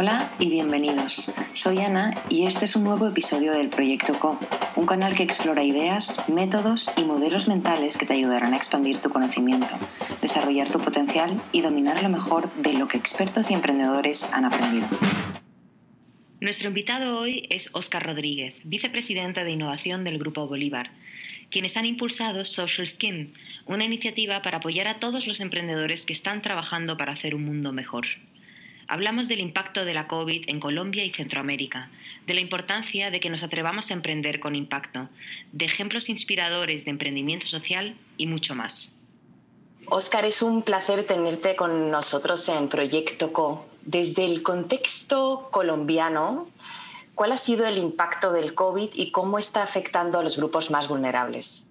Hola y bienvenidos. Soy Ana y este es un nuevo episodio del Proyecto Co, un canal que explora ideas, métodos y modelos mentales que te ayudarán a expandir tu conocimiento, desarrollar tu potencial y dominar lo mejor de lo que expertos y emprendedores han aprendido. Nuestro invitado hoy es Óscar Rodríguez, vicepresidente de innovación del Grupo Bolívar, quienes han impulsado Social Skin, una iniciativa para apoyar a todos los emprendedores que están trabajando para hacer un mundo mejor. Hablamos del impacto de la COVID en Colombia y Centroamérica, de la importancia de que nos atrevamos a emprender con impacto, de ejemplos inspiradores de emprendimiento social y mucho más. Óscar, es un placer tenerte con nosotros en Proyecto Co. Desde el contexto colombiano, ¿cuál ha sido el impacto del COVID y cómo está afectando a los grupos más vulnerables?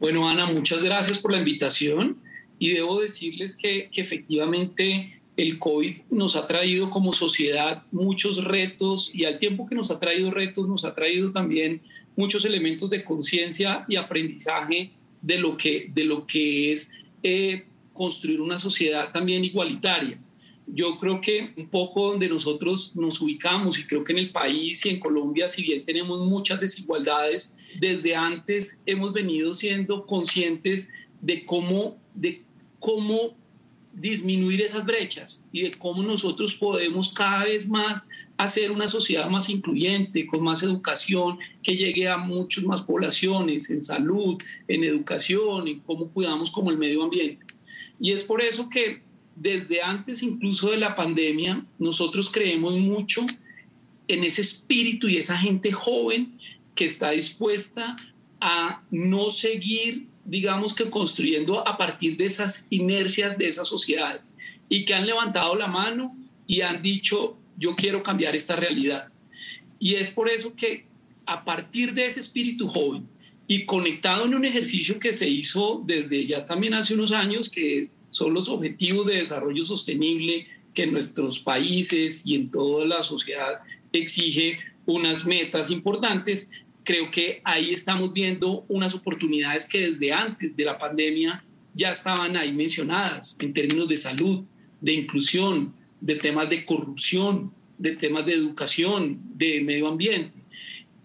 Bueno, Ana, muchas gracias por la invitación y debo decirles que, que efectivamente el COVID nos ha traído como sociedad muchos retos y al tiempo que nos ha traído retos, nos ha traído también muchos elementos de conciencia y aprendizaje de lo que, de lo que es eh, construir una sociedad también igualitaria. Yo creo que un poco donde nosotros nos ubicamos y creo que en el país y en Colombia, si bien tenemos muchas desigualdades, desde antes hemos venido siendo conscientes de cómo, de cómo disminuir esas brechas y de cómo nosotros podemos cada vez más hacer una sociedad más incluyente, con más educación, que llegue a muchas más poblaciones en salud, en educación, en cómo cuidamos como el medio ambiente. Y es por eso que desde antes incluso de la pandemia, nosotros creemos mucho en ese espíritu y esa gente joven que está dispuesta a no seguir digamos que construyendo a partir de esas inercias de esas sociedades y que han levantado la mano y han dicho, yo quiero cambiar esta realidad. Y es por eso que a partir de ese espíritu joven y conectado en un ejercicio que se hizo desde ya también hace unos años, que son los objetivos de desarrollo sostenible que en nuestros países y en toda la sociedad exige unas metas importantes, creo que ahí estamos viendo unas oportunidades que desde antes de la pandemia ya estaban ahí mencionadas en términos de salud, de inclusión, de temas de corrupción, de temas de educación, de medio ambiente.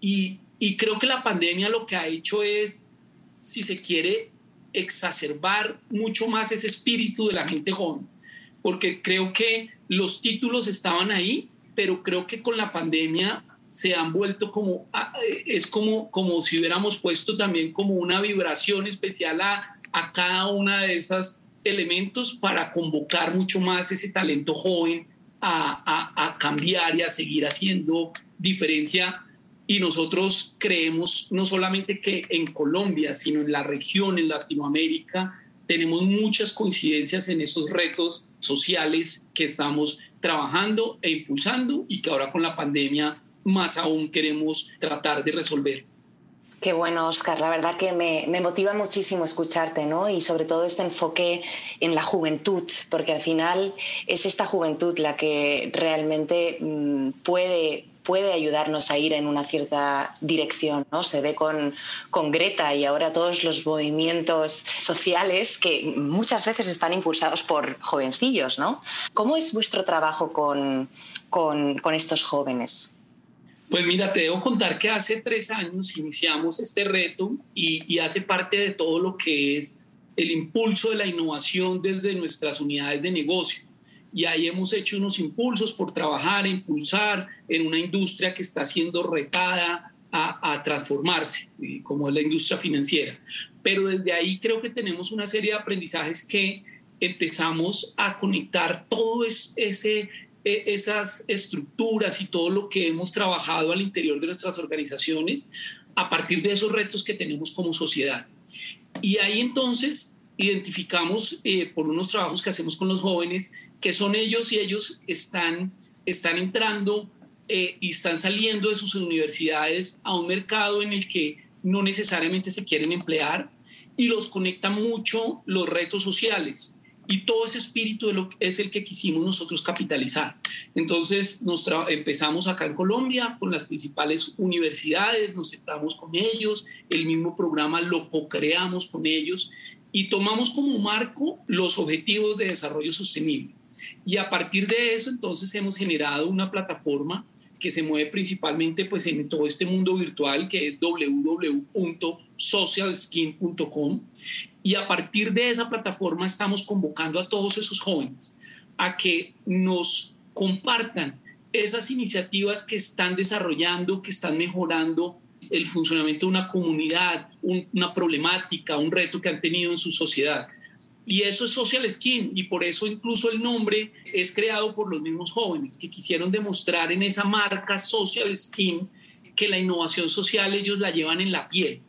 Y, y creo que la pandemia lo que ha hecho es, si se quiere, exacerbar mucho más ese espíritu de la gente joven, porque creo que los títulos estaban ahí, pero creo que con la pandemia se han vuelto como, ah, eh, es como, como si hubiéramos puesto también como una vibración especial a, a cada una de esos elementos para convocar mucho más ese talento joven a, a, a cambiar y a seguir haciendo diferencia. Y nosotros creemos no solamente que en Colombia, sino en la región, en Latinoamérica, tenemos muchas coincidencias en esos retos sociales que estamos trabajando e impulsando y que ahora con la pandemia más aún queremos tratar de resolver. Qué bueno, Oscar. La verdad que me, motiva muchísimo escucharte, ¿no? Y sobre todo este enfoque en la juventud, porque al final es esta juventud la que realmente mm, puede puede ayudarnos a ir en una cierta dirección. ¿no? Se ve con, con, Greta y ahora todos los movimientos sociales que muchas veces están impulsados por jovencillos. ¿no? ¿Cómo es vuestro trabajo con, con, con estos jóvenes? Pues mira, te debo contar que hace tres años iniciamos este reto y, hace parte de todo lo que es el impulso de la innovación desde nuestras unidades de negocio. Y ahí hemos hecho unos impulsos por trabajar, impulsar en una industria que está siendo retada a, a transformarse, como es la industria financiera. Pero desde ahí creo que tenemos una serie de aprendizajes que empezamos a conectar todo ese e, esas estructuras y todo lo que hemos trabajado al interior de nuestras organizaciones a partir de esos retos que tenemos como sociedad. Y ahí entonces identificamos eh, por unos trabajos que hacemos con los jóvenes que son ellos y ellos están, están entrando eh, y están saliendo de sus universidades a un mercado en el que no necesariamente se quieren emplear y los conecta mucho los retos sociales y todo ese espíritu de lo, es el que quisimos nosotros capitalizar. Entonces nos empezamos acá en Colombia con las principales universidades, nos sentamos con ellos, el mismo programa lo co-creamos con ellos y tomamos como marco los objetivos de desarrollo sostenible. Y a partir de eso, entonces, hemos generado una plataforma que se mueve principalmente pues, en todo este mundo virtual, que es www.socialskin.com. Y a partir de esa plataforma estamos convocando a todos esos jóvenes a que nos compartan esas iniciativas que están desarrollando, que están mejorando el funcionamiento de una comunidad, una problemática, un reto que han tenido en su sociedad. Y eso es Social Skin y por eso incluso el nombre es creado por los mismos jóvenes que quisieron demostrar en esa marca Social Skin que la innovación social ellos la llevan en la piel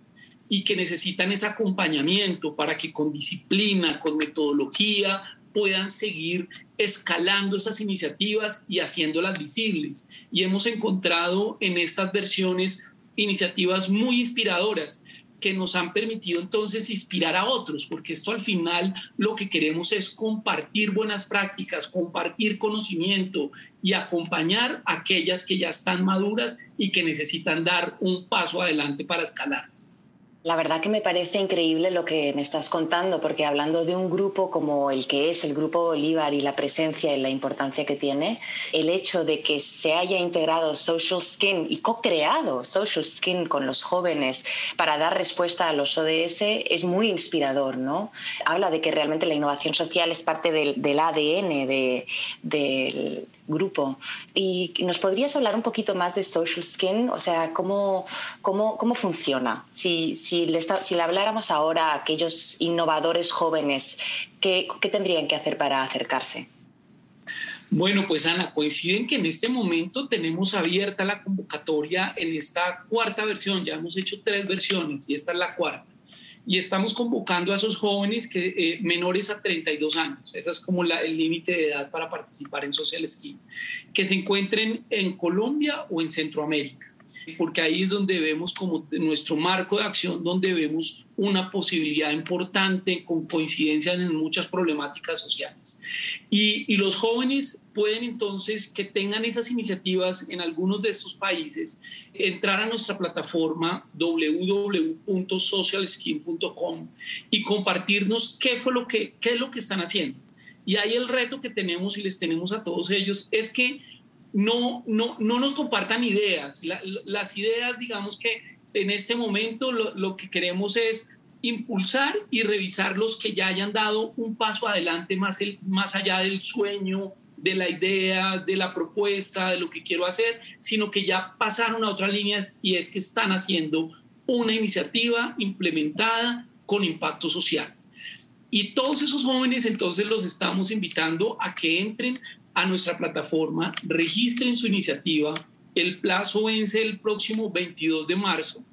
y que necesitan ese acompañamiento para que con disciplina, con metodología puedan seguir escalando esas iniciativas y haciéndolas visibles. Y hemos encontrado en estas versiones iniciativas muy inspiradoras que nos han permitido entonces inspirar a otros, porque esto al final lo que queremos es compartir buenas prácticas, compartir conocimiento y acompañar a aquellas que ya están maduras y que necesitan dar un paso adelante para escalar. La verdad que me parece increíble lo que me estás contando, porque hablando de un grupo como el que es el Grupo Bolívar y la presencia y la importancia que tiene, el hecho de que se haya integrado Social Skin y co-creado Social Skin con los jóvenes para dar respuesta a los ODS es muy inspirador, ¿no? Habla de que realmente la innovación social es parte del, ADN de, del grupo. ¿Y nos podrías hablar un poquito más de Social Skin? O sea, ¿cómo, cómo, cómo funciona? Si, si, le si le habláramos ahora a aquellos innovadores jóvenes, ¿qué, ¿qué tendrían que hacer para acercarse? Bueno, pues Ana, coinciden que en este momento tenemos abierta la convocatoria en esta cuarta versión, ya hemos hecho tres versiones y esta es la cuarta y estamos convocando a esos jóvenes que, eh, menores a 32 años, ese es como el límite de edad para participar en Social Ski, que se encuentren en Colombia o en Centroamérica porque ahí es donde vemos como nuestro marco de acción, donde vemos una posibilidad importante con coincidencias en muchas problemáticas sociales. Y, los jóvenes pueden entonces que tengan esas iniciativas en algunos de estos países, entrar a nuestra plataforma www.socialskin.com y compartirnos qué fue lo que, qué es lo que están haciendo. Y ahí el reto que tenemos y les tenemos a todos ellos es que no, no, no nos compartan ideas. las ideas, digamos que en este momento lo, que queremos es impulsar y revisar los que ya hayan dado un paso adelante más, el, más allá del sueño, de la idea, de la propuesta, de lo que quiero hacer, sino que ya pasaron a otras líneas y es que están haciendo una iniciativa implementada con impacto social. Y todos esos jóvenes entonces los estamos invitando a que entren a nuestra plataforma, registren su iniciativa. El plazo vence el próximo 22 de marzo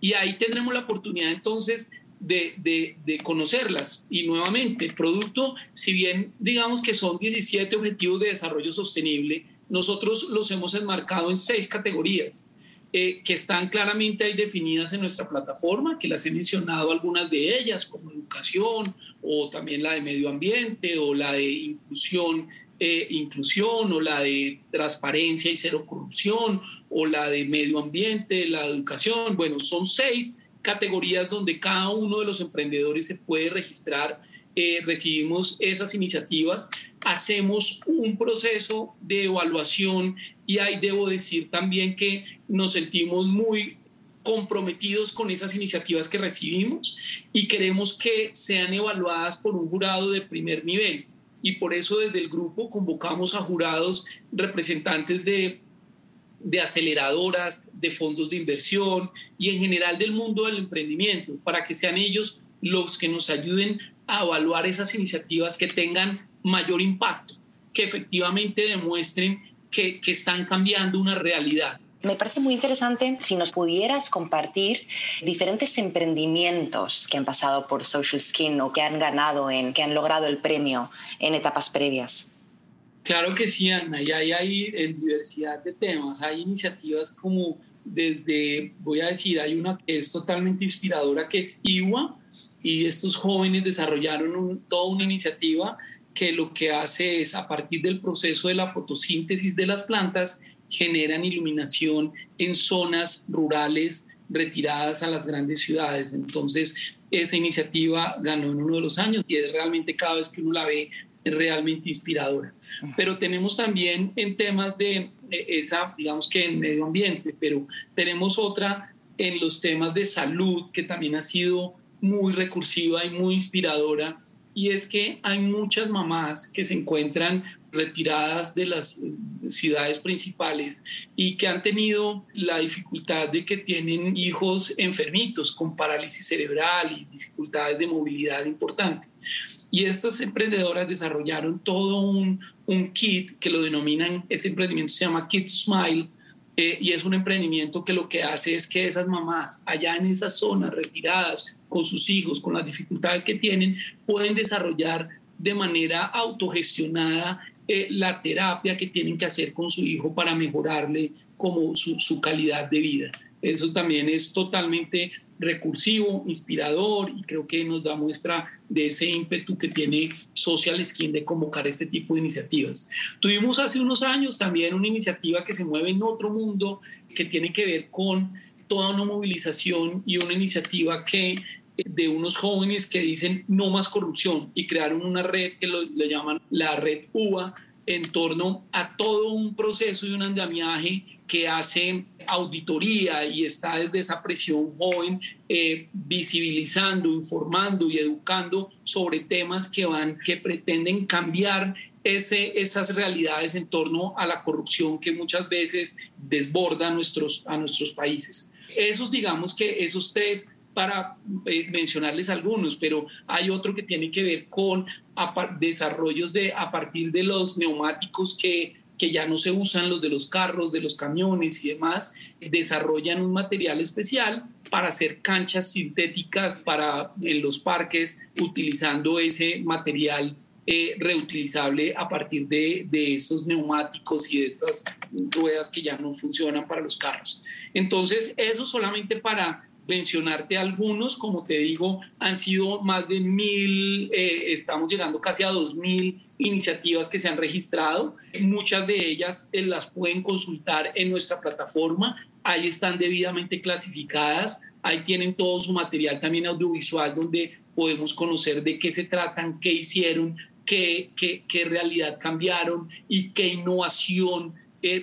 y ahí tendremos la oportunidad entonces de, de, conocerlas. Y nuevamente, producto, si bien digamos que son 17 objetivos de desarrollo sostenible, nosotros los hemos enmarcado en seis categorías. Eh, que están claramente ahí definidas en nuestra plataforma, que las he mencionado algunas de ellas, como educación o también la de medio ambiente o la de inclusión eh, inclusión o la de transparencia y cero corrupción o la de medio ambiente, la educación. Bueno, son seis categorías donde cada uno de los emprendedores se puede registrar. Eh, recibimos esas iniciativas, hacemos un proceso de evaluación y ahí debo decir también que nos sentimos muy comprometidos con esas iniciativas que recibimos y queremos que sean evaluadas por un jurado de primer nivel y por eso desde el grupo convocamos a jurados representantes de, de aceleradoras, de fondos de inversión y en general del mundo del emprendimiento, para que sean ellos los que nos ayuden a evaluar esas iniciativas que tengan mayor impacto, que efectivamente demuestren que, que están cambiando una realidad. Me parece muy interesante si nos pudieras compartir diferentes emprendimientos que han pasado por Social Skin o que han ganado, en, que han logrado el premio en etapas previas. Claro que sí, Ana, y hay, hay en diversidad de temas. Hay iniciativas como desde, voy a decir, hay una que es totalmente inspiradora, que es IWA, y estos jóvenes desarrollaron toda una iniciativa que lo que hace es, a partir del proceso de la fotosíntesis de las plantas, generan iluminación en zonas rurales retiradas a las grandes ciudades. Entonces, esa iniciativa ganó en uno de los años y es realmente cada vez que uno la ve realmente inspiradora. Pero tenemos también en temas de esa, digamos que en medio ambiente, pero tenemos otra en los temas de salud que también ha sido muy recursiva y muy inspiradora. Y es que hay muchas mamás que se encuentran retiradas de las ciudades principales y que han tenido la dificultad de que tienen hijos enfermitos con parálisis cerebral y dificultades de movilidad importante. Y estas emprendedoras desarrollaron todo un, un kit que lo denominan, ese emprendimiento se llama Kid Smile, eh, y es un emprendimiento que lo que hace es que esas mamás allá en esas zonas retiradas con sus hijos, con las dificultades que tienen, pueden desarrollar de manera autogestionada la terapia que tienen que hacer con su hijo para mejorarle como su, calidad de vida. Eso también es totalmente recursivo, inspirador y creo que nos da muestra de ese ímpetu que tiene Social Skin de convocar este tipo de iniciativas. Tuvimos hace unos años también una iniciativa que se mueve en otro mundo que tiene que ver con toda una movilización y una iniciativa que de unos jóvenes que dicen no más corrupción y crearon una red que lo, le llaman la red UBA en torno a todo un proceso y un andamiaje que hace auditoría y está desde esa presión joven eh, visibilizando, informando y educando sobre temas que van, que pretenden cambiar ese, esas realidades en torno a la corrupción que muchas veces desborda nuestros, a nuestros países. Esos, digamos que esos tres para eh, mencionarles algunos, pero hay otro que tiene que ver con desarrollos de, a partir de los neumáticos que, que ya no se usan, los de los carros, de los camiones y demás, desarrollan un material especial para hacer canchas sintéticas para en los parques utilizando ese material eh, reutilizable a partir de, de, esos neumáticos y de esas ruedas que ya no funcionan para los carros. Entonces, eso solamente para mencionarte algunos, como te digo, han sido más de mil, eh, estamos llegando casi a dos mil iniciativas que se han registrado. Muchas de ellas eh, las pueden consultar en nuestra plataforma, ahí están debidamente clasificadas, ahí tienen todo su material también audiovisual donde podemos conocer de qué se tratan, qué hicieron, qué, qué, qué realidad cambiaron y qué innovación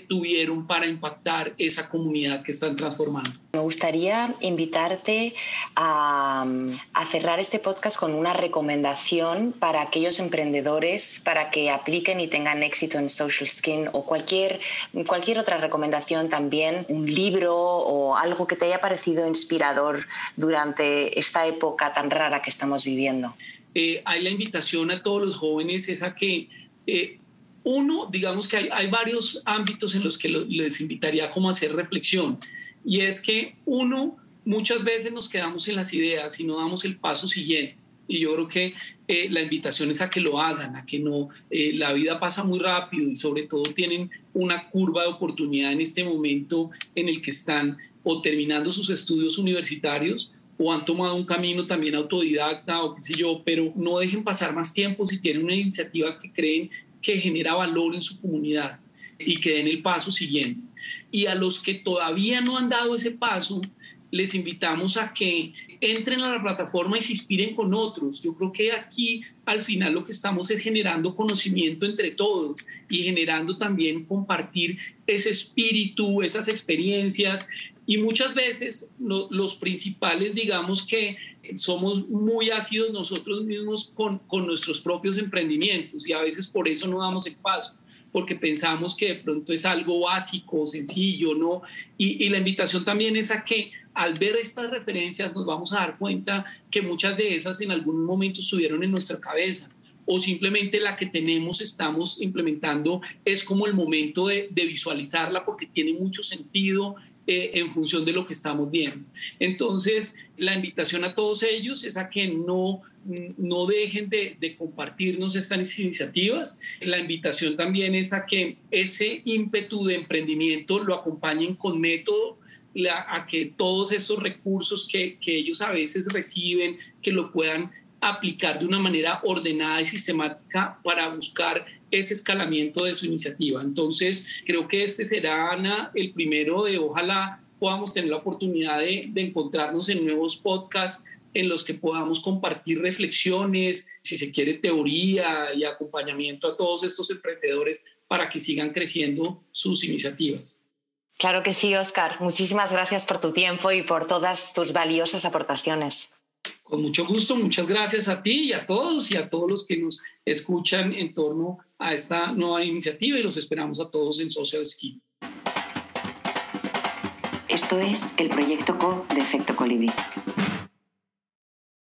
tuvieron para impactar esa comunidad que están transformando. Me gustaría invitarte a, a, cerrar este podcast con una recomendación para aquellos emprendedores para que apliquen y tengan éxito en Social Skin o cualquier, cualquier otra recomendación también, un libro o algo que te haya parecido inspirador durante esta época tan rara que estamos viviendo. Eh, hay la invitación a todos los jóvenes es a que eh, uno, digamos que hay, varios ámbitos en los que les invitaría como a hacer reflexión. Y es que uno, muchas veces nos quedamos en las ideas y no damos el paso siguiente. Y yo creo que eh, la invitación es a que lo hagan, a que no, eh, la vida pasa muy rápido y sobre todo tienen una curva de oportunidad en este momento en el que están o terminando sus estudios universitarios o han tomado un camino también autodidacta o qué sé yo, pero no dejen pasar más tiempo si tienen una iniciativa que creen que genera valor en su comunidad y que den el paso siguiente. Y a los que todavía no han dado ese paso, les invitamos a que entren a la plataforma y se inspiren con otros. Yo creo que aquí al final lo que estamos es generando conocimiento entre todos y generando también compartir ese espíritu, esas experiencias. Y muchas veces los principales, digamos que somos muy ácidos nosotros mismos con, con, nuestros propios emprendimientos y a veces por eso no damos el paso, porque pensamos que de pronto es algo básico, sencillo, ¿no? Y, y la invitación también es a que al ver estas referencias nos vamos a dar cuenta que muchas de esas en algún momento estuvieron en nuestra cabeza o simplemente la que tenemos estamos implementando es como el momento de, de visualizarla porque tiene mucho sentido eh, en función de lo que estamos viendo. Entonces, la invitación a todos ellos es a que no, no dejen de, compartirnos estas iniciativas. La invitación también es a que ese ímpetu de emprendimiento lo acompañen con método, a que todos estos recursos que, que ellos a veces reciben, que lo puedan aplicar de una manera ordenada y sistemática para buscar ese escalamiento de su iniciativa. Entonces, creo que este será, Ana, el primero de ojalá podamos tener la oportunidad de, encontrarnos en nuevos podcasts en los que podamos compartir reflexiones, si se quiere teoría y acompañamiento a todos estos emprendedores para que sigan creciendo sus iniciativas. Claro que sí, Oscar. Muchísimas gracias por tu tiempo y por todas tus valiosas aportaciones. Con mucho gusto, muchas gracias a ti y a todos y a todos los que nos escuchan en torno a esta nueva iniciativa y los esperamos a todos en Social Ski. Esto es el proyecto CO de Efecto Colibrí.